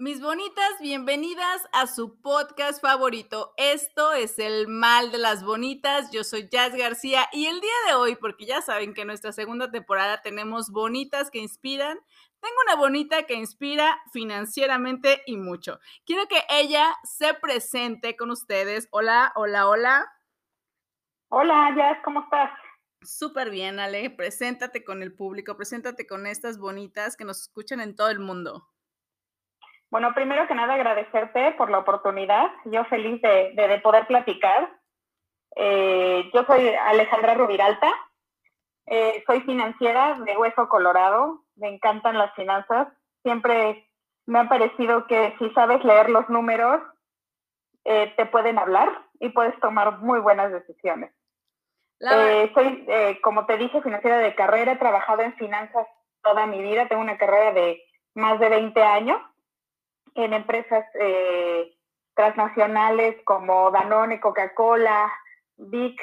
Mis bonitas, bienvenidas a su podcast favorito. Esto es El Mal de las Bonitas. Yo soy Jazz García y el día de hoy, porque ya saben que en nuestra segunda temporada tenemos bonitas que inspiran, tengo una bonita que inspira financieramente y mucho. Quiero que ella se presente con ustedes. Hola, hola, hola. Hola, Jazz, ¿cómo estás? Súper bien, Ale. Preséntate con el público, preséntate con estas bonitas que nos escuchan en todo el mundo. Bueno, primero que nada agradecerte por la oportunidad. Yo feliz de, poder platicar. Eh, yo soy Alejandra Rubiralta. Eh, soy financiera de Hueso Colorado. Me encantan las finanzas. Siempre me ha parecido que si sabes leer los números, eh, te pueden hablar y puedes tomar muy buenas decisiones. soy, como te dije, financiera de carrera. He trabajado en finanzas toda mi vida. Tengo una carrera de más de 20 años en empresas eh, transnacionales como Danone, Coca-Cola, Vic,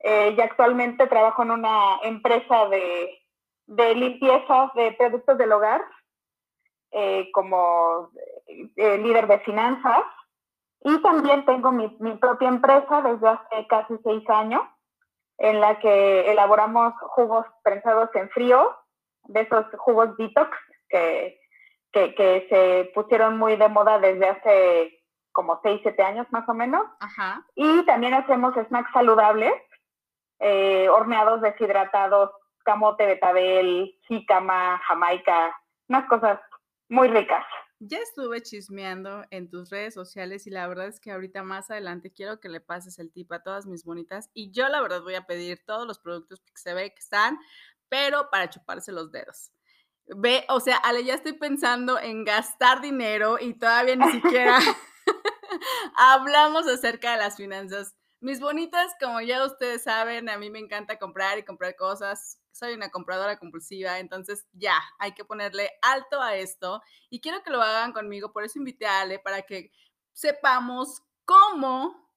eh, y actualmente trabajo en una empresa de, de limpieza de productos del hogar eh, como líder de finanzas. Y también tengo mi, mi, propia empresa desde hace casi seis años, en la que elaboramos jugos prensados en frío, de esos jugos detox que que, se pusieron muy de moda desde hace como 6, 7 años más o menos. Y también hacemos snacks saludables, eh, horneados deshidratados, camote, betabel, jícama, jamaica, unas cosas muy ricas. Ya estuve chismeando en tus redes sociales y la verdad es que ahorita más adelante quiero que le pases el tip a todas mis bonitas y yo la verdad voy a pedir todos los productos que se ve que están, pero para chuparse los dedos. Ve, o sea, Ale, ya estoy pensando en gastar dinero y todavía ni siquiera hablamos acerca de las finanzas. Mis bonitas, como ya ustedes saben, a mí me encanta comprar y comprar cosas. Soy una compradora compulsiva, entonces ya, hay que ponerle alto a esto. Y quiero que lo hagan conmigo, por eso invité a Ale para que sepamos cómo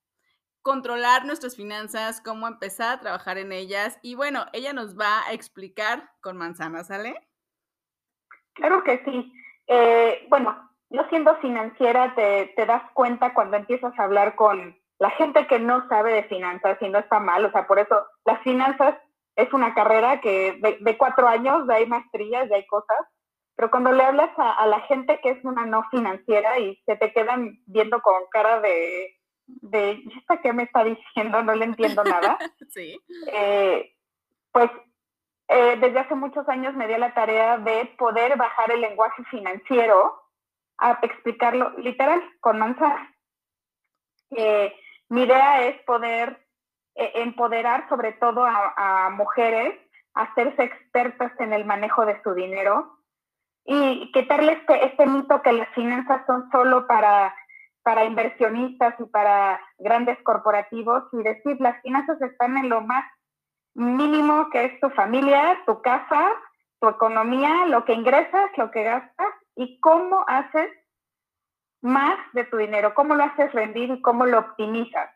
controlar nuestras finanzas, cómo empezar a trabajar en ellas. Y bueno, ella nos va a explicar con manzanas, ¿sale? Claro que sí. Eh, bueno, yo siendo financiera te, te, das cuenta cuando empiezas a hablar con la gente que no sabe de finanzas y no está mal. O sea, por eso las finanzas es una carrera que de, cuatro años, de hay maestrías, de hay cosas. Pero cuando le hablas a, la gente que es una no financiera y se te quedan viendo con cara de, de ¿esta qué me está diciendo? No le entiendo nada. sí. Eh, pues eh, desde hace muchos años me dio la tarea de poder bajar el lenguaje financiero a explicarlo literal, con manzanas. Eh, mi idea es poder eh, empoderar sobre todo a, mujeres a hacerse expertas en el manejo de su dinero y quitarle este, este mito que las finanzas son solo para, para inversionistas y para grandes corporativos y decir las finanzas están en lo más mínimo que es tu familia, tu casa, tu economía, lo que ingresas, lo que gastas y cómo haces más de tu dinero, cómo lo haces rendir y cómo lo optimizas.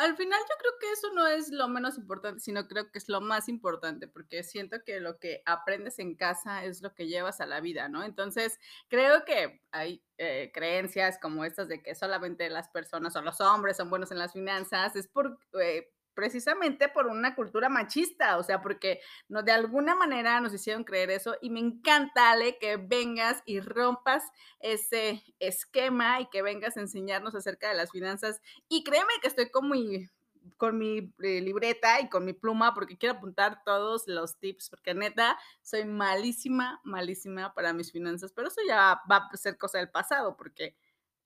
Al final yo creo que eso no es lo menos importante, sino creo que es lo más importante, porque siento que lo que aprendes en casa es lo que llevas a la vida, ¿no? Entonces, creo que hay eh, creencias como estas de que solamente las personas o los hombres son buenos en las finanzas, es por, eh, precisamente por una cultura machista, o sea, porque no, de alguna manera nos hicieron creer eso y me encanta, Ale, que vengas y rompas ese esquema y que vengas a enseñarnos acerca de las finanzas. Y créeme que estoy con mi, con mi eh, libreta y con mi pluma porque quiero apuntar todos los tips, porque neta, soy malísima, malísima para mis finanzas, pero eso ya va a ser cosa del pasado, porque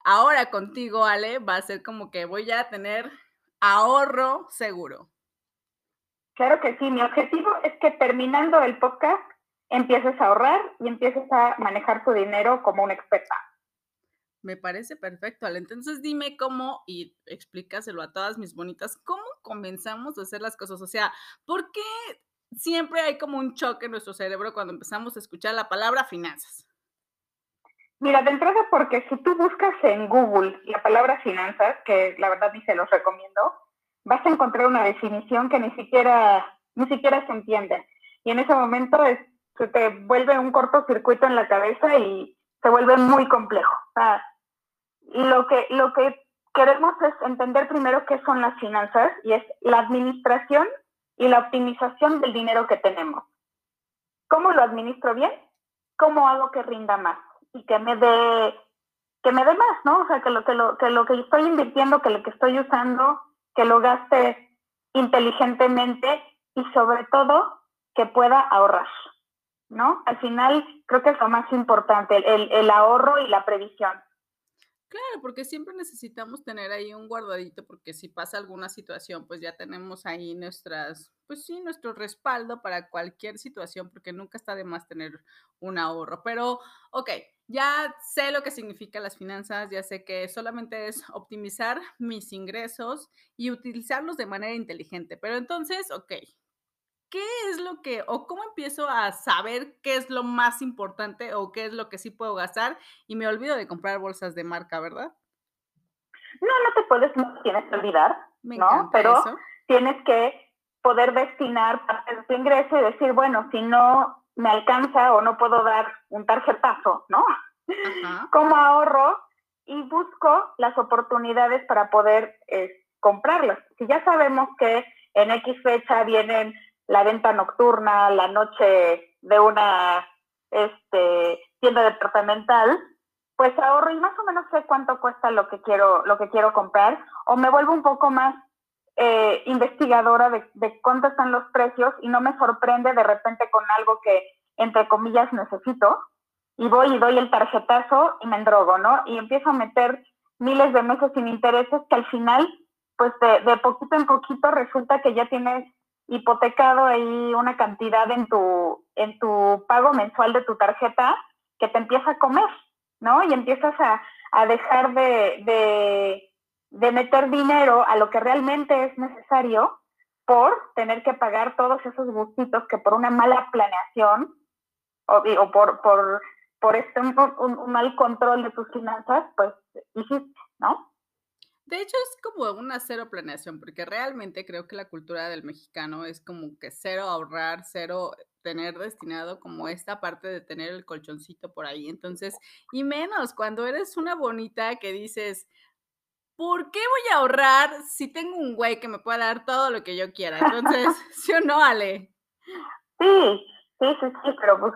ahora contigo, Ale, va a ser como que voy a tener ahorro seguro. Claro que sí, mi objetivo es que terminando el podcast empieces a ahorrar y empieces a manejar tu dinero como una experta. Me parece perfecto, Ale. Entonces dime cómo, y explícaselo a todas mis bonitas, cómo comenzamos a hacer las cosas. O sea, ¿por qué siempre hay como un choque en nuestro cerebro cuando empezamos a escuchar la palabra finanzas? Mira, de entrada porque si tú buscas en Google la palabra finanzas, que la verdad ni se los recomiendo, vas a encontrar una definición que ni siquiera, ni siquiera se entiende. Y en ese momento es, se te vuelve un cortocircuito en la cabeza y se vuelve muy complejo. O sea, lo que, lo que queremos es entender primero qué son las finanzas y es la administración y la optimización del dinero que tenemos. ¿Cómo lo administro bien? ¿Cómo hago que rinda más? Y que me dé que me dé más, ¿no? O sea, que lo que lo que lo que estoy invirtiendo, que lo que estoy usando, que lo gaste inteligentemente y sobre todo que pueda ahorrar, ¿no? Al final creo que es lo más importante, el, el ahorro y la previsión. Claro, porque siempre necesitamos tener ahí un guardadito, porque si pasa alguna situación, pues ya tenemos ahí nuestras, pues sí, nuestro respaldo para cualquier situación, porque nunca está de más tener un ahorro. Pero, ok, ya sé lo que significa las finanzas, ya sé que solamente es optimizar mis ingresos y utilizarlos de manera inteligente. Pero entonces, ok, ¿qué es lo que, o cómo empiezo a saber qué es lo más importante o qué es lo que sí puedo gastar y me olvido de comprar bolsas de marca, ¿verdad? No, no te puedes, no tienes que olvidar, ¿no? Pero tienes que poder destinar parte de tu ingreso y decir, bueno, si no me alcanza o no puedo dar un tarjetazo, ¿no? Como ahorro y busco las oportunidades para poder eh, comprarlas. Si ya sabemos que en X fecha vienen la venta nocturna, la noche de una este, tienda departamental, pues ahorro y más o menos sé cuánto cuesta lo que quiero, lo que quiero comprar, o me vuelvo un poco más eh, investigadora de, de cuánto están los precios y no me sorprende de repente con algo que, entre comillas, necesito, y voy y doy el tarjetazo y me endrogo, ¿no? Y empiezo a meter miles de meses sin intereses que al final, pues de, de poquito en poquito resulta que ya tienes hipotecado ahí una cantidad en tu, en tu pago mensual de tu tarjeta que te empieza a comer, ¿no? Y empiezas a, a dejar de, de, de, meter dinero a lo que realmente es necesario por tener que pagar todos esos gustitos que por una mala planeación o, o por, por, por este, un, un mal control de tus finanzas, pues hiciste, ¿no? De hecho, es como una cero planeación, porque realmente creo que la cultura del mexicano es como que cero ahorrar, cero tener destinado como esta parte de tener el colchoncito por ahí. Entonces, y menos cuando eres una bonita que dices, ¿por qué voy a ahorrar si tengo un güey que me pueda dar todo lo que yo quiera? Entonces, ¿sí o no, Ale? Sí, sí, sí, sí, pero pues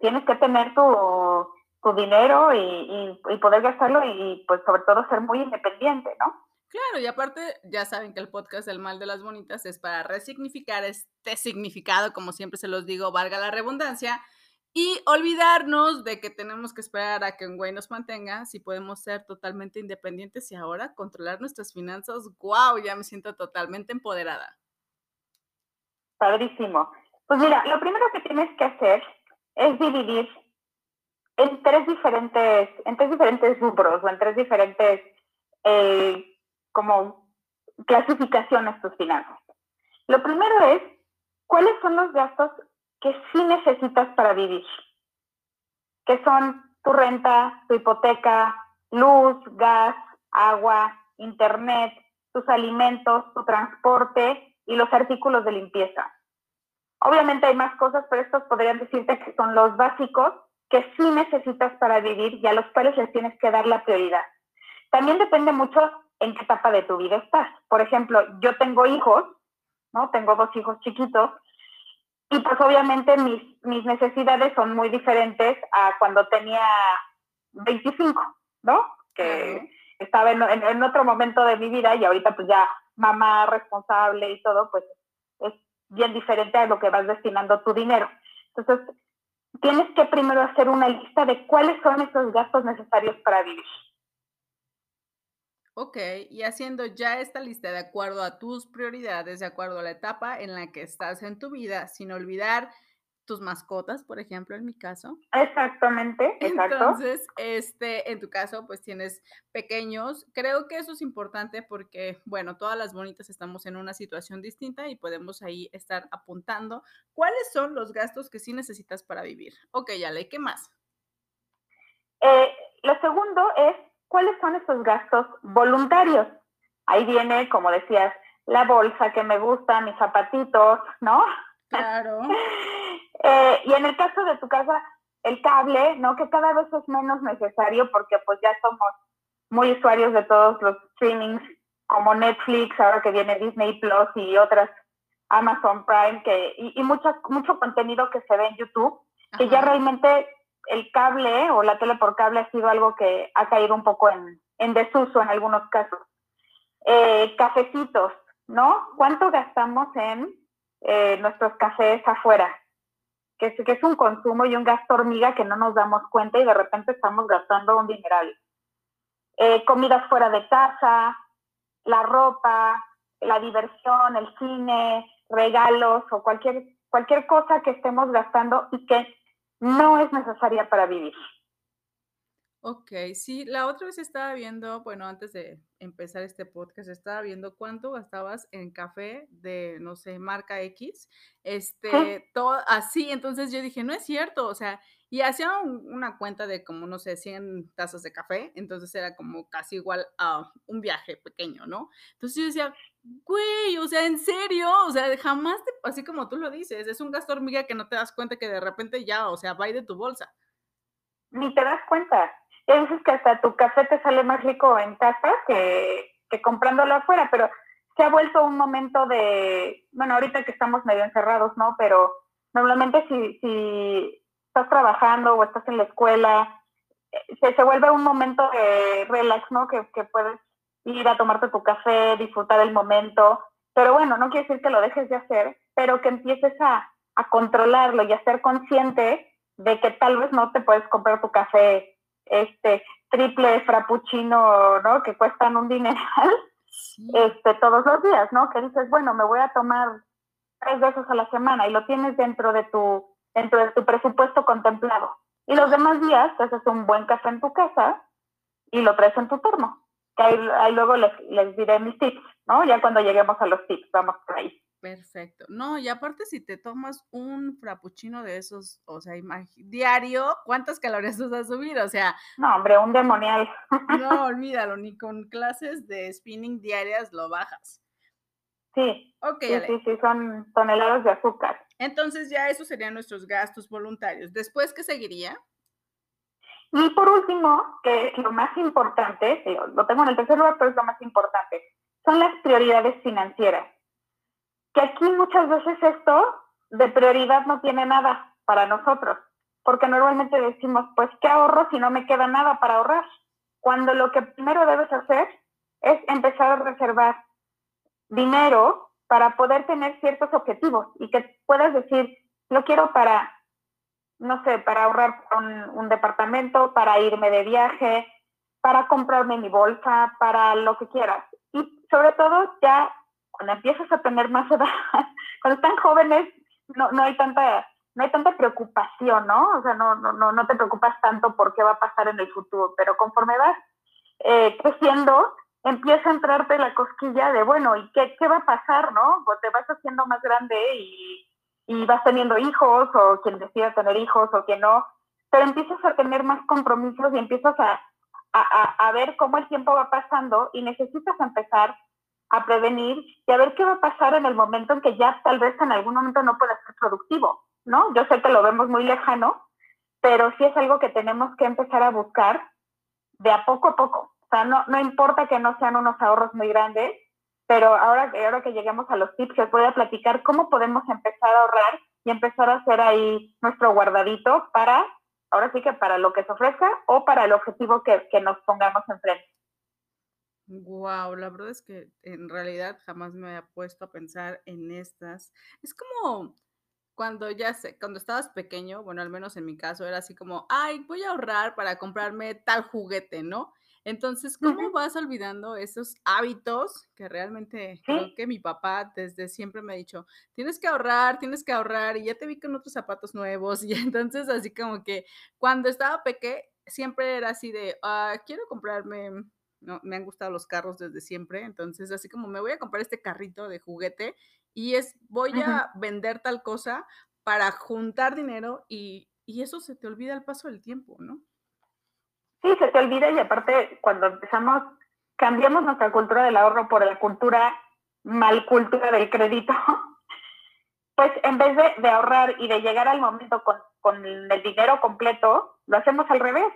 tienes que tener tu tu dinero y, y, poder gastarlo y pues sobre todo ser muy independiente, ¿no? Claro, y aparte ya saben que el podcast El Mal de las Bonitas es para resignificar este significado, como siempre se los digo, valga la redundancia, y olvidarnos de que tenemos que esperar a que un güey nos mantenga, si podemos ser totalmente independientes y ahora controlar nuestras finanzas, wow, ya me siento totalmente empoderada. Padrísimo. Pues mira, lo primero que tienes que hacer es dividir en tres diferentes, en tres diferentes rubros o en tres diferentes eh, como clasificaciones tus finanzas. Lo primero es, ¿cuáles son los gastos que sí necesitas para vivir? Que son tu renta, tu hipoteca, luz, gas, agua, internet, tus alimentos, tu transporte y los artículos de limpieza. Obviamente hay más cosas, pero estos podrían decirte que son los básicos que sí necesitas para vivir y a los cuales les tienes que dar la prioridad. También depende mucho en qué etapa de tu vida estás. Por ejemplo, yo tengo hijos, ¿no? Tengo dos hijos chiquitos y pues obviamente mis, mis necesidades son muy diferentes a cuando tenía 25, ¿no? Que estaba en, en, otro momento de mi vida y ahorita pues ya mamá responsable y todo, pues es bien diferente a lo que vas destinando tu dinero. Entonces, tienes que primero hacer una lista de cuáles son esos gastos necesarios para vivir. Ok, y haciendo ya esta lista de acuerdo a tus prioridades, de acuerdo a la etapa en la que estás en tu vida, sin olvidar tus mascotas, por ejemplo, en mi caso. Exactamente, exacto. Entonces, este, en tu caso, pues tienes pequeños. Creo que eso es importante porque, bueno, todas las bonitas estamos en una situación distinta y podemos ahí estar apuntando cuáles son los gastos que sí necesitas para vivir. Ok, ya le, ¿qué más? Eh, lo segundo es, ¿cuáles son estos gastos voluntarios? Ahí viene, como decías, la bolsa que me gusta, mis zapatitos, ¿no? Claro. Eh, y en el caso de tu casa, el cable, ¿no? Que cada vez es menos necesario porque pues ya somos muy usuarios de todos los streamings como Netflix, ahora que viene Disney Plus y otras Amazon Prime, que, y, mucho, mucho contenido que se ve en YouTube, que ya realmente el cable o la tele por cable ha sido algo que ha caído un poco en, en desuso en algunos casos. Eh, cafecitos, ¿no? ¿Cuánto gastamos en eh, nuestros cafés afuera? Que es, un consumo y un gasto hormiga que no nos damos cuenta y de repente estamos gastando un dineral. Eh, comidas fuera de casa, la ropa, la diversión, el cine, regalos o cualquier, cualquier cosa que estemos gastando y que no es necesaria para vivir. Ok, sí, la otra vez estaba viendo, bueno, antes de empezar este podcast, estaba viendo cuánto gastabas en café de, no sé, marca X, este, todo así, entonces yo dije, no es cierto, o sea, y hacía una cuenta de como, no sé, 100 tazas de café, entonces era como casi igual a un viaje pequeño, ¿no? Entonces yo decía, güey, o sea, en serio, o sea, jamás, te, así como tú lo dices, es un gasto hormiga que no te das cuenta que de repente ya, o sea, va de tu bolsa. Ni te das cuenta ya dices que hasta tu café te sale más rico en casa que, que comprándolo afuera, pero se ha vuelto un momento de, bueno, ahorita que estamos medio encerrados, ¿no? Pero normalmente si, si estás trabajando o estás en la escuela, eh, se, se vuelve un momento de relax, ¿no? Que, que puedes ir a tomarte tu café, disfrutar el momento, pero bueno, no quiere decir que lo dejes de hacer, pero que empieces a, a controlarlo y a ser consciente de que tal vez no te puedes comprar tu café este triple frappuccino, ¿no? Que cuestan un dineral, este, todos los días, ¿no? Que dices, bueno, me voy a tomar tres veces a la semana y lo tienes dentro de tu, dentro de tu presupuesto contemplado. Y los demás días te haces un buen café en tu casa y lo traes en tu termo. Que ahí, luego les, les diré mis tips, ¿no? Ya cuando lleguemos a los tips, vamos por ahí. Perfecto. No, y aparte si te tomas un frappuccino de esos, o sea, diario, ¿cuántas calorías vas a subir? O sea... No, hombre, un demonial. No, olvídalo, ni con clases de spinning diarias lo bajas. Sí. Ok, sí, sí, sí, son toneladas de azúcar. Entonces ya esos serían nuestros gastos voluntarios. Después, ¿qué seguiría? Y por último, que es lo más importante, lo tengo en el tercer lugar, pero es lo más importante, son las prioridades financieras que aquí muchas veces esto de prioridad no tiene nada para nosotros, porque normalmente decimos, pues, ¿qué ahorro si no me queda nada para ahorrar? Cuando lo que primero debes hacer es empezar a reservar dinero para poder tener ciertos objetivos y que puedas decir, lo quiero para, no sé, para ahorrar un, un departamento, para irme de viaje, para comprarme mi bolsa, para lo que quieras. Y sobre todo ya cuando empiezas a tener más edad, cuando están jóvenes, no, no hay tanta no hay tanta preocupación, ¿no? O sea, no, no, no, te preocupas tanto por qué va a pasar en el futuro, pero conforme vas eh, creciendo, empieza a entrarte la cosquilla de, bueno, ¿y qué, qué va a pasar, no? Pues te vas haciendo más grande y, y vas teniendo hijos, o quien decida tener hijos, o quien no, pero empiezas a tener más compromisos y empiezas a, a, a ver cómo el tiempo va pasando y necesitas empezar a prevenir y a ver qué va a pasar en el momento en que ya tal vez en algún momento no pueda ser productivo, ¿no? Yo sé que lo vemos muy lejano, pero sí es algo que tenemos que empezar a buscar de a poco a poco. O sea, no, no importa que no sean unos ahorros muy grandes, pero ahora, ahora que lleguemos a los tips, les voy a platicar cómo podemos empezar a ahorrar y empezar a hacer ahí nuestro guardadito para, ahora sí que para lo que se ofrezca o para el objetivo que, que nos pongamos enfrente. Wow, la verdad es que en realidad jamás me había puesto a pensar en estas. Es como cuando ya sé, cuando estabas pequeño, bueno, al menos en mi caso era así como, ay, voy a ahorrar para comprarme tal juguete, ¿no? Entonces, ¿cómo vas olvidando esos hábitos que realmente creo que mi papá desde siempre me ha dicho, tienes que ahorrar, tienes que ahorrar y ya te vi con otros zapatos nuevos y entonces así como que cuando estaba peque siempre era así de, ah, quiero comprarme, no, me han gustado los carros desde siempre, entonces así como me voy a comprar este carrito de juguete y es, voy a vender tal cosa para juntar dinero y, y eso se te olvida al paso del tiempo, ¿no? Sí, se te olvida y aparte cuando empezamos, cambiamos nuestra cultura del ahorro por la cultura mal cultura del crédito, pues en vez de, ahorrar y de llegar al momento con, con, el dinero completo, lo hacemos al revés.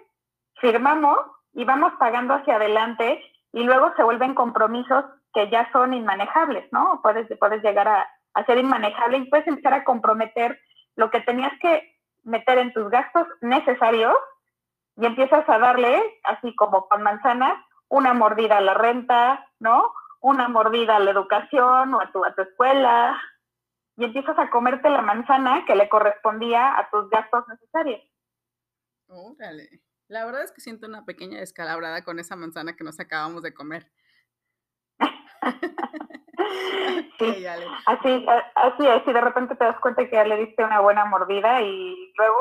Firmamos y vamos pagando hacia adelante y luego se vuelven compromisos que ya son inmanejables, ¿no? Puedes, puedes llegar a, a ser inmanejable y puedes empezar a comprometer lo que tenías que meter en tus gastos necesarios y empiezas a darle, así como con manzanas, una mordida a la renta, ¿no? Una mordida a la educación o a tu, a tu escuela, y empiezas a comerte la manzana que le correspondía a tus gastos necesarios. Órale. La verdad es que siento una pequeña descalabrada con esa manzana que nos acabamos de comer. sí, así, así es, y de repente te das cuenta que ya le diste una buena mordida y luego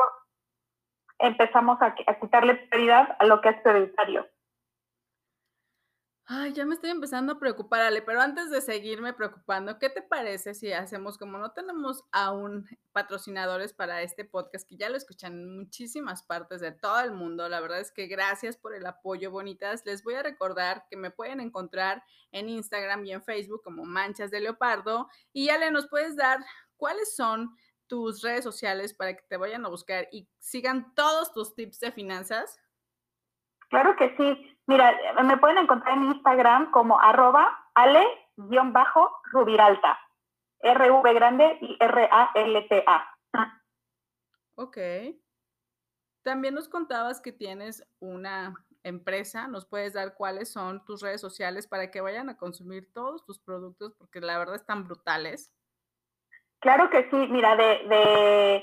empezamos a, quitarle prioridad a lo que es prioritario. Ay, ya me estoy empezando a preocupar, Ale, pero antes de seguirme preocupando, ¿qué te parece si hacemos como no tenemos aún patrocinadores para este podcast, que ya lo escuchan en muchísimas partes de todo el mundo? La verdad es que gracias por el apoyo, bonitas. Les voy a recordar que me pueden encontrar en Instagram y en Facebook como Manchas de Leopardo. Y Ale, ¿nos puedes dar cuáles son tus redes sociales para que te vayan a buscar y sigan todos tus tips de finanzas? Claro que sí. Mira, me pueden encontrar en Instagram como arroba ale-rubiralta. R-V grande y R-A-L-T-A. Ok. También nos contabas que tienes una empresa. ¿Nos puedes dar cuáles son tus redes sociales para que vayan a consumir todos tus productos? Porque la verdad están brutales. Claro que sí, mira, de,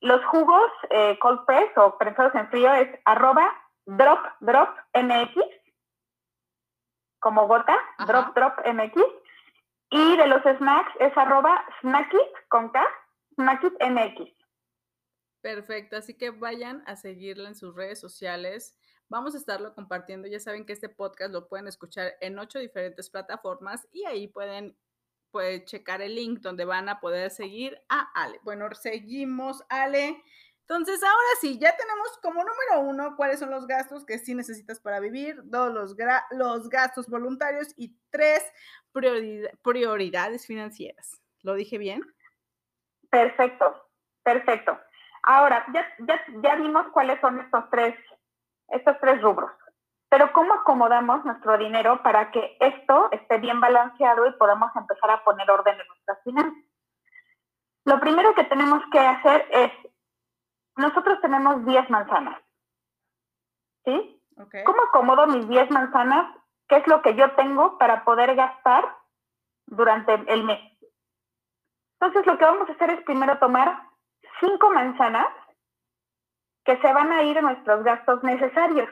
los jugos eh, cold press o prensados en frío es arroba drop drop mx, como gota, drop drop mx. Y de los snacks es arroba snackit con K, snackit mx. Perfecto, así que vayan a seguirla en sus redes sociales. Vamos a estarlo compartiendo. Ya saben que este podcast lo pueden escuchar en ocho diferentes plataformas y ahí pueden puede checar el link donde van a poder seguir a Ale. Bueno, seguimos, Ale. Entonces, ahora sí, ya tenemos como número uno cuáles son los gastos que sí necesitas para vivir, dos, los, los gastos voluntarios y tres, prioridades financieras. ¿Lo dije bien? Perfecto, perfecto. Ahora, ya, ya, ya vimos cuáles son estos tres, estos tres rubros. Pero ¿cómo acomodamos nuestro dinero para que esto esté bien balanceado y podamos empezar a poner orden en nuestras finanzas? Lo primero que tenemos que hacer es, nosotros tenemos 10 manzanas. ¿Sí? ¿Cómo acomodo mis 10 manzanas? ¿Qué es lo que yo tengo para poder gastar durante el mes? Entonces lo que vamos a hacer es primero tomar 5 manzanas que se van a ir a nuestros gastos necesarios.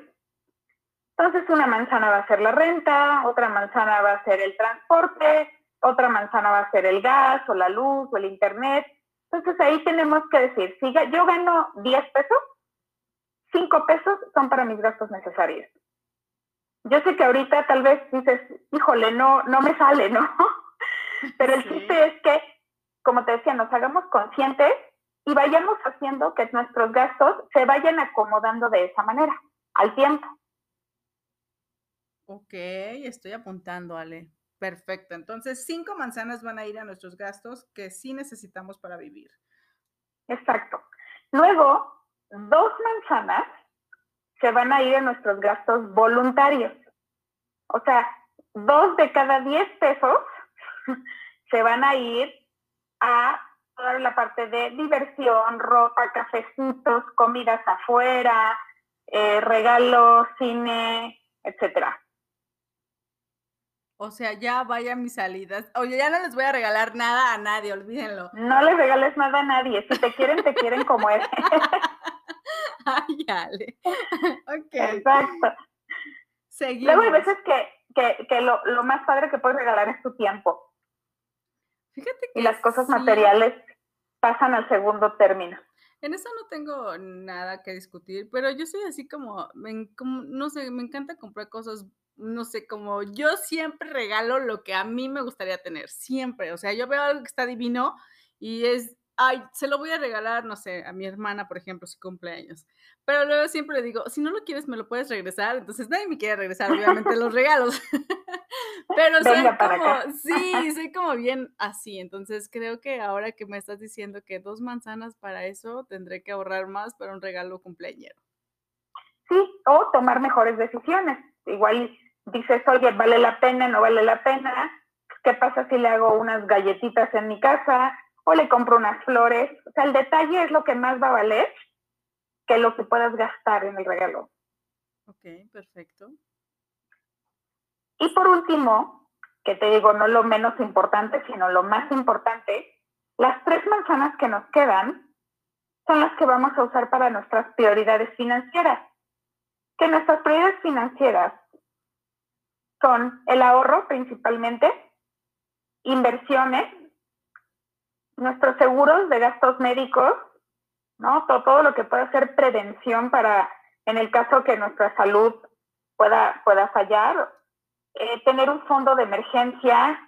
Entonces una manzana va a ser la renta, otra manzana va a ser el transporte, otra manzana va a ser el gas o la luz o el internet. Entonces ahí tenemos que decir, si yo gano 10 pesos, 5 pesos son para mis gastos necesarios. Yo sé que ahorita tal vez dices, híjole, no, no me sale, ¿no? Pero el chiste es que, como te decía, nos hagamos conscientes y vayamos haciendo que nuestros gastos se vayan acomodando de esa manera, al tiempo. Ok, estoy apuntando, Ale. Perfecto. Entonces, cinco manzanas van a ir a nuestros gastos que sí necesitamos para vivir. Exacto. Luego, dos manzanas se van a ir a nuestros gastos voluntarios. O sea, dos de cada diez pesos se van a ir a toda la parte de diversión, ropa, cafecitos, comidas afuera, eh, regalos, cine, etcétera. O sea, ya vaya mis salidas. Oye, ya no les voy a regalar nada a nadie, olvídenlo. No les regales nada a nadie. Si te quieren, te quieren como es. Ay, Ale. Ok. Exacto. Seguimos. Luego hay veces que, que, lo, lo, más padre que puedes regalar es tu tiempo. Fíjate que y las cosas materiales pasan al segundo término. En eso no tengo nada que discutir, pero yo soy así como, como, no sé, me encanta comprar cosas, no sé, como yo siempre regalo lo que a mí me gustaría tener, siempre. O sea, yo veo algo que está divino y es, ay, se lo voy a regalar, no sé, a mi hermana, por ejemplo, si cumpleaños. Pero luego siempre le digo, si no lo quieres, me lo puedes regresar. Entonces nadie me quiere regresar, obviamente, los regalos. Pero soy como, sí, soy como bien así. Entonces creo que ahora que me estás diciendo que dos manzanas para eso, tendré que ahorrar más para un regalo cumpleañero. Sí, o tomar mejores decisiones. Igual dices, oye, ¿vale la pena? ¿No vale la pena? ¿Qué pasa si le hago unas galletitas en mi casa? ¿O le compro unas flores? O sea, el detalle es lo que más va a valer que lo que puedas gastar en el regalo. Ok, perfecto. Y por último, que te digo, no lo menos importante, sino lo más importante, las tres manzanas que nos quedan son las que vamos a usar para nuestras prioridades financieras. Que nuestras prioridades financieras son el ahorro principalmente, inversiones, nuestros seguros de gastos médicos ¿no? Todo, lo que pueda ser prevención para, en el caso que nuestra salud pueda, pueda fallar, eh, tener un fondo de emergencia.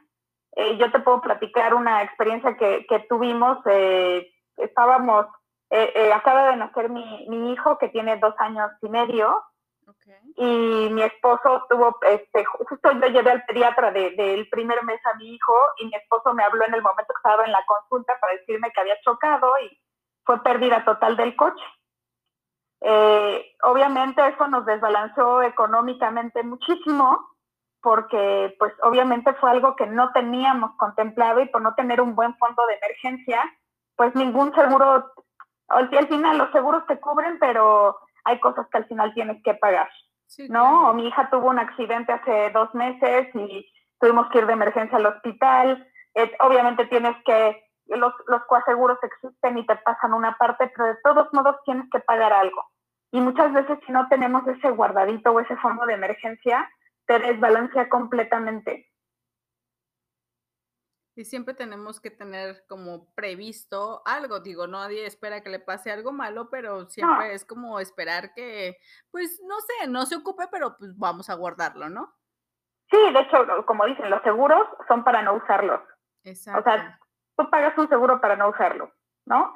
Eh, yo te puedo platicar una experiencia que, tuvimos. Eh, estábamos, acaba de nacer mi, mi, hijo que tiene dos años y medio. Y mi esposo tuvo, este, justo yo llevé al pediatra del de, primer mes a mi hijo y mi esposo me habló en el momento que estaba en la consulta para decirme que había chocado y fue pérdida total del coche. Eh, obviamente eso nos desbalanceó económicamente muchísimo porque pues obviamente fue algo que no teníamos contemplado y por no tener un buen fondo de emergencia, pues ningún seguro, al final los seguros te cubren, pero hay cosas que al final tienes que pagar, ¿no? O mi hija tuvo un accidente hace dos meses y tuvimos que ir de emergencia al hospital. Eh, obviamente tienes que los, los coaseguros existen y te pasan una parte, pero de todos modos tienes que pagar algo. Y muchas veces si no tenemos ese guardadito o ese fondo de emergencia, te desbalancea completamente. Y siempre tenemos que tener como previsto algo, digo, nadie espera que le pase algo malo, pero siempre es como esperar que, pues, no sé, no se ocupe, pero pues vamos a guardarlo, ¿no? Sí, de hecho, como dicen, los seguros son para no usarlos. Exacto. O sea, tú pagas un seguro para no usarlo, ¿no?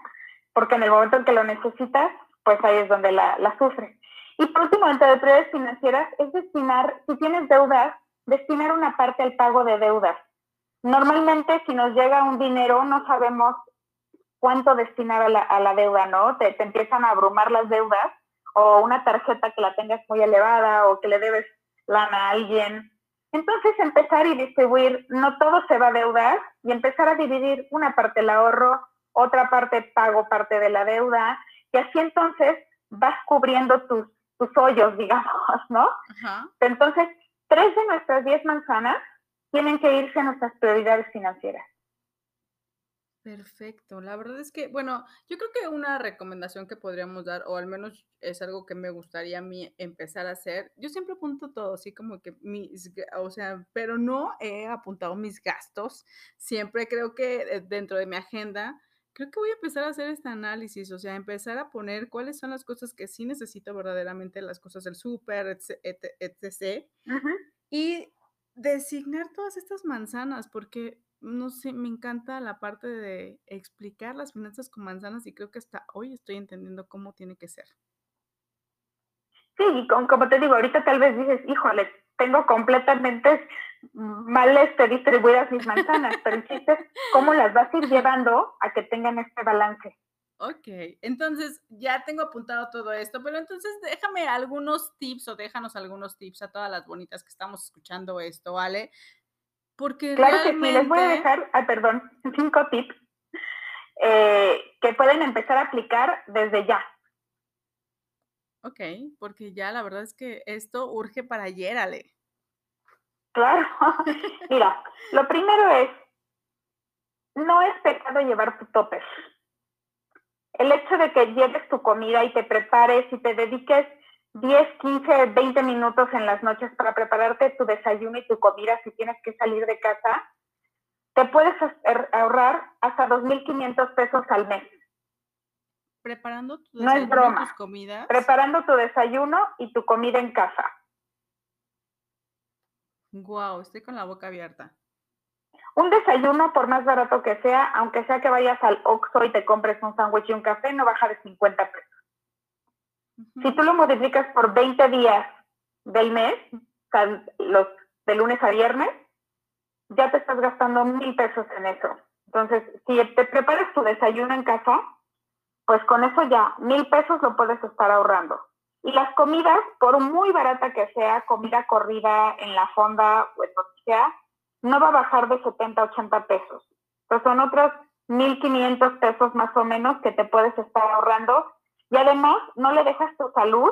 Porque en el momento en que lo necesitas, pues ahí es donde la, la sufres. Y por último, entre de prioridades financieras, es destinar, si tienes deudas, destinar una parte al pago de deudas. Normalmente, si nos llega un dinero, no sabemos cuánto destinar a la, a la deuda, ¿no? Te, te, empiezan a abrumar las deudas o una tarjeta que la tengas muy elevada o que le debes lana a alguien entonces empezar y distribuir, no todo se va a deudar y empezar a dividir una parte el ahorro, otra parte pago parte de la deuda y así entonces vas cubriendo tus, tus hoyos, digamos, ¿no? Entonces, tres de nuestras diez manzanas tienen que irse a nuestras prioridades financieras. Perfecto. La verdad es que, bueno, yo creo que una recomendación que podríamos dar, o al menos es algo que me gustaría a mí empezar a hacer, yo siempre apunto todo, así como que mis, o sea, pero no he apuntado mis gastos. Siempre creo que eh, dentro de mi agenda, creo que voy a empezar a hacer este análisis, o sea, empezar a poner cuáles son las cosas que sí necesito verdaderamente, las cosas del súper, etc. Y designar todas estas manzanas, porque no sé, me encanta la parte de explicar las finanzas con manzanas y creo que hasta hoy estoy entendiendo cómo tiene que ser. Sí, como te digo, ahorita tal vez dices, híjole, tengo completamente mal este, distribuidas mis manzanas, pero insistes, ¿cómo las vas a ir llevando a que tengan este balance? Ok, entonces ya tengo apuntado todo esto, pero entonces déjame algunos tips o déjanos algunos tips a todas las bonitas que estamos escuchando esto, ¿vale? Porque claro que sí, les voy a dejar, ah, perdón, cinco tips eh, que pueden empezar a aplicar desde ya. Ok, porque ya la verdad es que esto urge para ayer, Ale. Claro, mira, lo primero es, no es pecado llevar tu topper. El hecho de que lleves tu comida y te prepares y te dediques 10, 15, 20 minutos en las noches para prepararte tu desayuno y tu comida si tienes que salir de casa, te puedes ahorrar hasta 2.500 pesos al mes. Preparando tu desayuno no es broma. tus comidas. Preparando tu desayuno y tu comida en casa. Wow, estoy con la boca abierta. Un desayuno, por más barato que sea, aunque sea que vayas al Oxxo y te compres un sándwich y un café, no baja de 50 pesos. Si tú lo multiplicas por 20 días del mes, los de lunes a viernes, ya te estás gastando mil pesos en eso. Entonces, si te preparas tu desayuno en casa, pues con eso ya mil pesos lo puedes estar ahorrando. Y las comidas, por muy barata que sea, comida corrida en la fonda o en donde sea, no va a bajar de 70, 80 pesos. Entonces son otros 1.500 pesos más o menos que te puedes estar ahorrando. Y además, no le dejas tu salud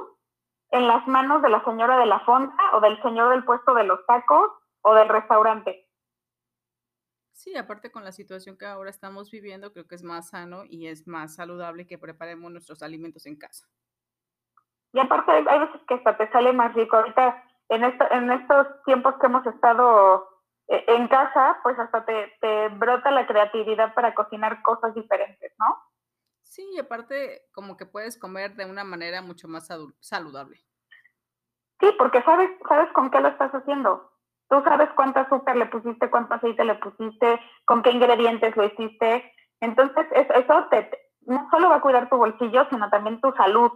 en las manos de la señora de la fonda o del señor del puesto de los tacos o del restaurante. Sí, aparte con la situación que ahora estamos viviendo, creo que es más sano y es más saludable que preparemos nuestros alimentos en casa. Y aparte hay veces que hasta te sale más rico. Ahorita, en, en estos tiempos que hemos estado en casa, pues hasta te, te brota la creatividad para cocinar cosas diferentes, ¿no? Sí, y aparte como que puedes comer de una manera mucho más saludable. Sí, porque sabes, sabes con qué lo estás haciendo. Tú sabes cuánto azúcar le pusiste, cuánto aceite le pusiste, con qué ingredientes lo hiciste. Entonces, eso te, no solo va a cuidar tu bolsillo, sino también tu salud.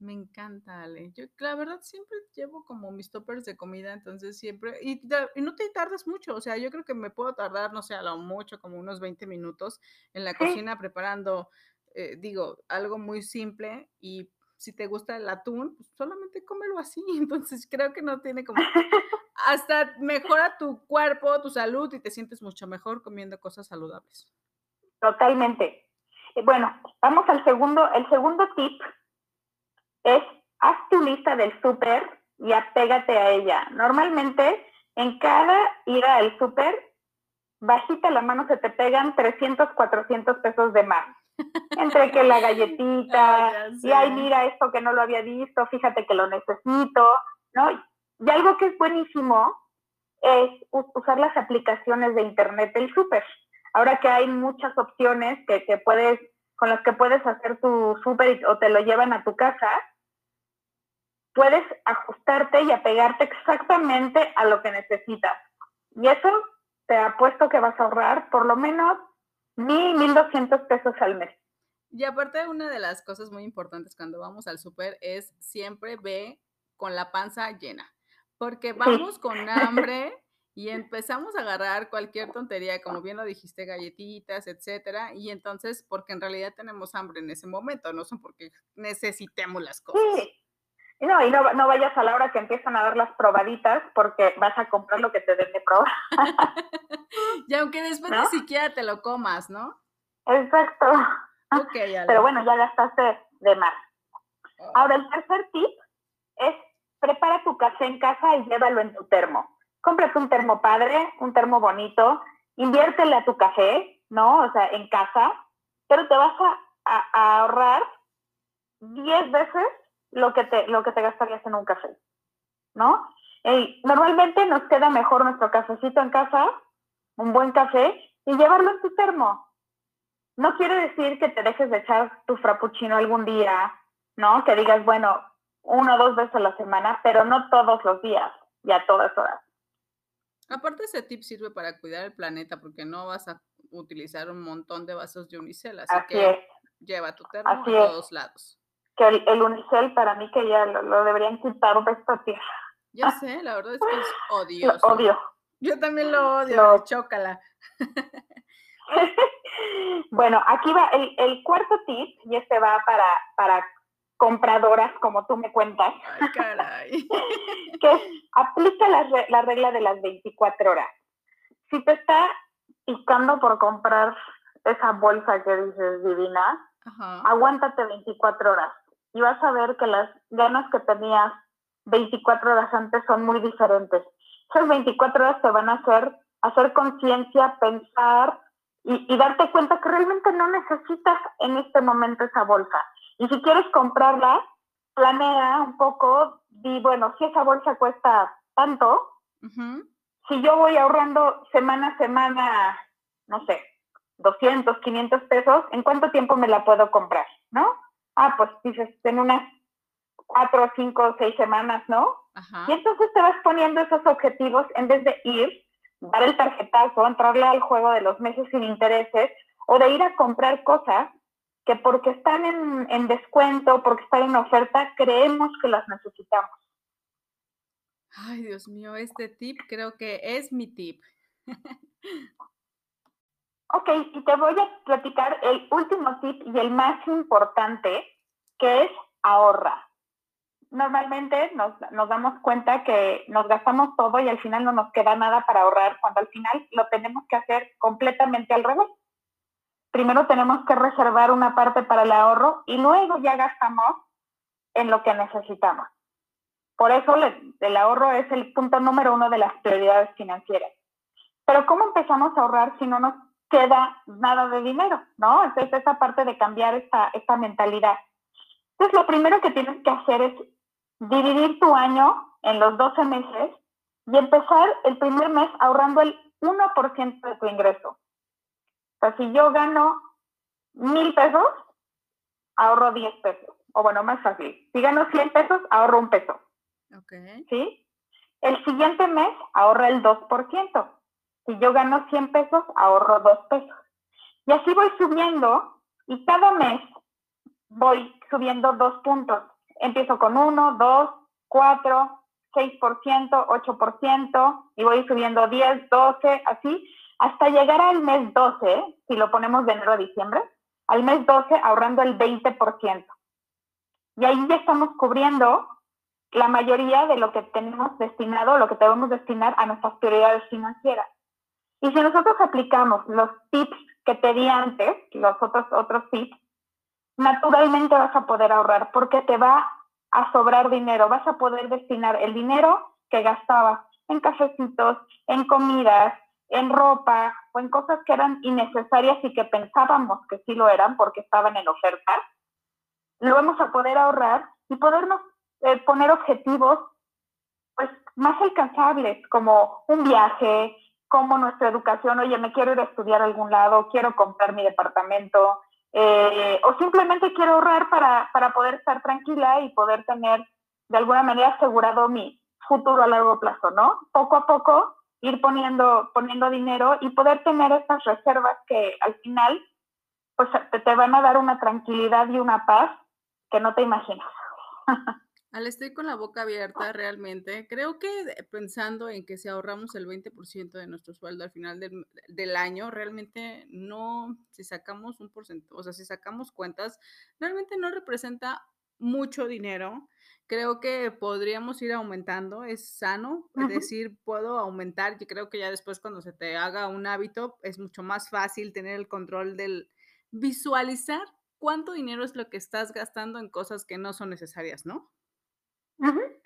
Me encanta, Ale. Yo, la verdad, siempre llevo como mis toppers de comida, entonces siempre, y, no te tardas mucho, o sea, yo creo que me puedo tardar, no sé, a lo mucho, como unos 20 minutos en la cocina preparando, eh, digo, algo muy simple y si te gusta el atún, pues solamente cómelo así. Entonces creo que no tiene como hasta mejora tu cuerpo, tu salud y te sientes mucho mejor comiendo cosas saludables. Totalmente. Bueno, vamos al segundo, el segundo tip es haz tu lista del súper y apégate a ella. Normalmente en cada ida al súper, bajita la mano se te pegan 300, 400 pesos de más. Entre que la galletita, y ay, mira esto que no lo había visto, fíjate que lo necesito, ¿no? Y algo que es buenísimo es usar las aplicaciones de internet del súper. Ahora que hay muchas opciones que, que puedes, con las que puedes hacer tu súper o te lo llevan a tu casa, puedes ajustarte y apegarte exactamente a lo que necesitas. Y eso te apuesto que vas a ahorrar por lo menos mil, mil doscientos pesos al mes. Y aparte, una de las cosas muy importantes cuando vamos al súper es siempre ve con la panza llena porque vamos con hambre y empezamos a agarrar cualquier tontería, como bien lo dijiste, galletitas, etcétera, y entonces porque en realidad tenemos hambre en ese momento, no son porque necesitemos las cosas. Sí. No, y no, no vayas a la hora que empiezan a dar las probaditas porque vas a comprar lo que te den de probar. y aunque después ni siquiera te lo comas, ¿no? Exacto. Okay, Pero bueno, ya gastaste de más. Oh. Ahora, el tercer tip es prepara tu café en casa y llévalo en tu termo. Cómprate un termo padre, un termo bonito, inviértele a tu café, ¿no? O sea, en casa, pero te vas a, ahorrar 10 veces lo que, te, lo que te gastarías en un café, ¿no? normalmente nos queda mejor nuestro cafecito en casa, un buen café, y llevarlo en tu termo. No quiere decir que te dejes de echar tu frappuccino algún día, ¿no? Que digas, bueno, una o dos veces a la semana, pero no todos los días y a todas horas. Aparte ese tip sirve para cuidar el planeta porque no vas a utilizar un montón de vasos de unicel, así, que lleva tu termo a todos lados. Que el, unicel para mí que ya lo, deberían quitar de esta tierra. Yo sé, la verdad es que es odioso. Lo odio. Yo también lo odio, chócala. bueno, aquí va el, el, cuarto tip y este va para, para compradoras, como tú me cuentas, que aplica la, regla de las 24 horas. Si te está picando por comprar esa bolsa que dices divina, aguántate 24 horas y vas a ver que las ganas que tenías 24 horas antes son muy diferentes. Esas 24 horas te van a hacer hacer conciencia, pensar y, y darte cuenta que realmente no necesitas en este momento esa bolsa y si quieres comprarla, planea un poco, di, bueno, si esa bolsa cuesta tanto, si yo voy ahorrando semana a semana, no sé, 200, 500 pesos, ¿en cuánto tiempo me la puedo comprar? ¿No? Ah, pues dices, en unas cuatro, cinco, seis semanas, ¿no? Y entonces te vas poniendo esos objetivos en vez de ir, dar el tarjetazo, entrarle al juego de los meses sin intereses o de ir a comprar cosas que porque están en, en descuento, porque están en oferta, creemos que las necesitamos. Ay, Dios mío, este tip creo que es mi tip. ok, y te voy a platicar el último tip y el más importante, que es ahorra. Normalmente nos, nos damos cuenta que nos gastamos todo y al final no nos queda nada para ahorrar, cuando al final lo tenemos que hacer completamente al revés. Primero tenemos que reservar una parte para el ahorro y luego ya gastamos en lo que necesitamos. Por eso el ahorro es el punto número uno de las prioridades financieras. Pero ¿cómo empezamos a ahorrar si no nos queda nada de dinero? ¿No? Entonces esa parte de cambiar esta, esta mentalidad. Entonces lo primero que tienes que hacer es dividir tu año en los 12 meses y empezar el primer mes ahorrando el 1% de tu ingreso. O sea, si yo gano mil pesos, ahorro 10 pesos. O bueno, más fácil. Si gano 100 pesos, ahorro un peso. Okay. ¿Sí? El siguiente mes ahorra el 2%. Si yo gano 100 pesos, ahorro 2 pesos. Y así voy subiendo y cada mes voy subiendo dos puntos. Empiezo con 1, 2, 4, 6%, 8% y voy subiendo 10, 12, así, hasta llegar al mes 12, si lo ponemos de enero a diciembre, al mes 12 ahorrando el 20%. Y ahí ya estamos cubriendo la mayoría de lo que tenemos destinado, lo que debemos destinar a nuestras prioridades financieras. Y si nosotros aplicamos los tips que te di antes, los otros, otros tips, naturalmente vas a poder ahorrar porque te va a sobrar dinero, vas a poder destinar el dinero que gastabas en cafecitos, en comidas, en ropa o en cosas que eran innecesarias y que pensábamos que sí lo eran porque estaban en oferta, lo vamos a poder ahorrar y podernos eh, poner objetivos pues más alcanzables, como un viaje, como nuestra educación, oye, me quiero ir a estudiar a algún lado, quiero comprar mi departamento, eh, o simplemente quiero ahorrar para, para poder estar tranquila y poder tener de alguna manera asegurado mi futuro a largo plazo, ¿no? Poco a poco ir poniendo, poniendo dinero y poder tener estas reservas que al final pues te, te van a dar una tranquilidad y una paz que no te imaginas. Al estoy con la boca abierta realmente, creo que pensando en que si ahorramos el 20% de nuestro sueldo al final del, año, realmente no, si sacamos un porcentaje, o sea, si sacamos cuentas, realmente no representa mucho dinero. Creo que podríamos ir aumentando, es sano, es decir, puedo aumentar, y creo que ya después cuando se te haga un hábito es mucho más fácil tener el control del visualizar cuánto dinero es lo que estás gastando en cosas que no son necesarias, ¿no?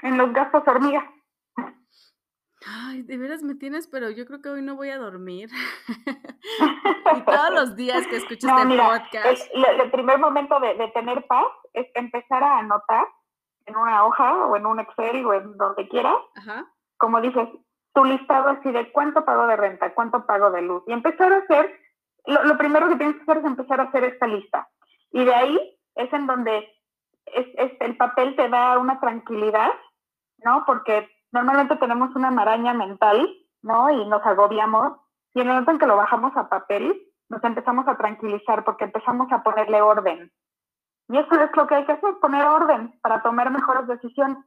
En los gastos hormiga. Ay, de veras me tienes, pero yo creo que hoy no voy a dormir. y todos los días que escuchas no, este podcast. El, primer momento de, tener paz es empezar a anotar en una hoja o en un Excel o en donde quieras, como dices, tu listado así de cuánto pago de renta, cuánto pago de luz. Y empezar a hacer, lo, lo primero que tienes que hacer es empezar a hacer esta lista. Y de ahí es en donde es, el papel te da una tranquilidad, ¿no? Porque normalmente tenemos una maraña mental, ¿no? Y nos agobiamos. Y en el momento en que lo bajamos a papel, nos empezamos a tranquilizar porque empezamos a ponerle orden. Y eso es lo que hay que hacer, poner orden para tomar mejores decisiones.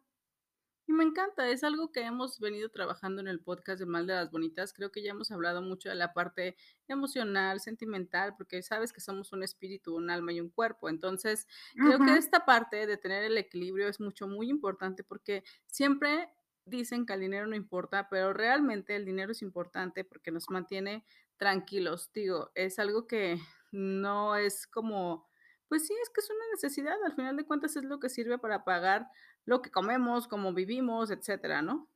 Y me encanta, es algo que hemos venido trabajando en el podcast de Mal de las Bonitas. Creo que ya hemos hablado mucho de la parte emocional, sentimental, porque sabes que somos un espíritu, un alma y un cuerpo. Entonces, creo que esta parte de tener el equilibrio es mucho, muy importante porque siempre dicen que el dinero no importa, pero realmente el dinero es importante porque nos mantiene tranquilos. Digo, es algo que no es como, pues sí, es que es una necesidad. Al final de cuentas es lo que sirve para pagar lo que comemos, cómo vivimos, etcétera, ¿no?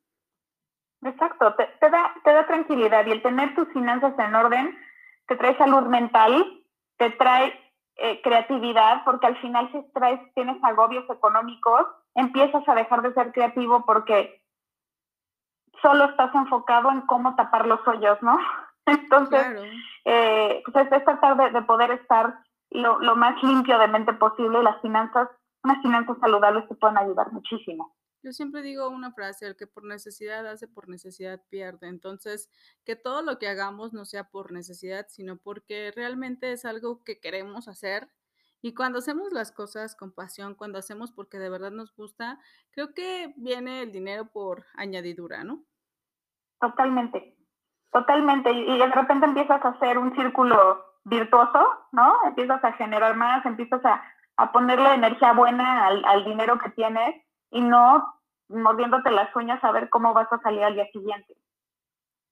Exacto, te, da, te da tranquilidad y el tener tus finanzas en orden te trae salud mental, te trae eh, creatividad, porque al final si traes, tienes agobios económicos, empiezas a dejar de ser creativo porque solo estás enfocado en cómo tapar los hoyos, ¿no? Entonces, eh, pues es, tratar de, poder estar lo, lo, más limpio de mente posible y las finanzas, unas finanzas saludables te pueden ayudar muchísimo. Yo siempre digo una frase, el que por necesidad hace, por necesidad pierde. Entonces, que todo lo que hagamos no sea por necesidad, sino porque realmente es algo que queremos hacer. Y cuando hacemos las cosas con pasión, cuando hacemos porque de verdad nos gusta, creo que viene el dinero por añadidura, ¿no? Totalmente, totalmente. Y, de repente empiezas a hacer un círculo virtuoso, ¿no? Empiezas a generar más, empiezas a, a ponerle energía buena al, al dinero que tienes y no mordiéndote las uñas a ver cómo vas a salir al día siguiente.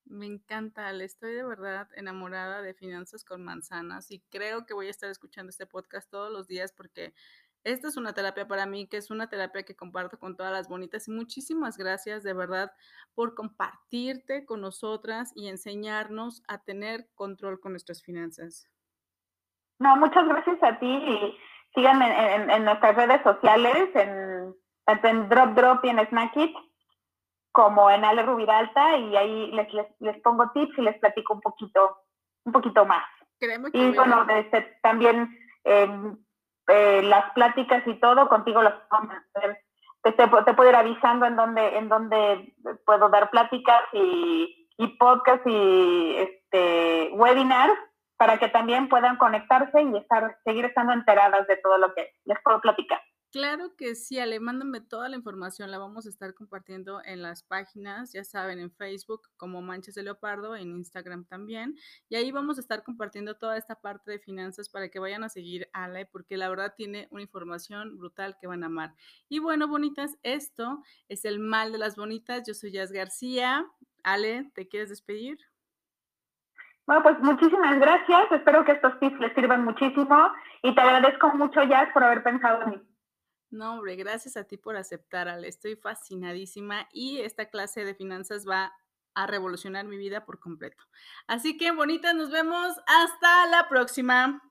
Me encanta, le estoy de verdad enamorada de finanzas con manzanas y creo que voy a estar escuchando este podcast todos los días porque esta es una terapia para mí, que es una terapia que comparto con todas las bonitas y muchísimas gracias de verdad por compartirte con nosotras y enseñarnos a tener control con nuestras finanzas. No, muchas gracias a ti y sigan en nuestras redes sociales, en tanto en Drop Drop y en Snack It, como en Ale Rubiralta, y ahí les, les, pongo tips y les platico un poquito, un poquito más. y bueno, este, también em, eh, las pláticas y todo, contigo las te, puedo ir avisando en dónde en donde puedo dar pláticas y, y podcast y este webinars para que también puedan conectarse y estar seguir estando enteradas de todo lo que les puedo platicar. Claro que sí, Ale, mándame toda la información, la vamos a estar compartiendo en las páginas, ya saben, en Facebook como Manches de Leopardo, en Instagram también, y ahí vamos a estar compartiendo toda esta parte de finanzas para que vayan a seguir a Ale, porque la verdad tiene una información brutal que van a amar. Y bueno, bonitas, esto es el mal de las bonitas, yo soy Jazz García. Ale, ¿te quieres despedir? Bueno, pues muchísimas gracias, espero que estos tips les sirvan muchísimo y te agradezco mucho, Jazz, por haber pensado en mí. No, hombre, gracias a ti por aceptar, Ale. Estoy fascinadísima y esta clase de finanzas va a revolucionar mi vida por completo. Así que, bonitas, nos vemos. Hasta la próxima.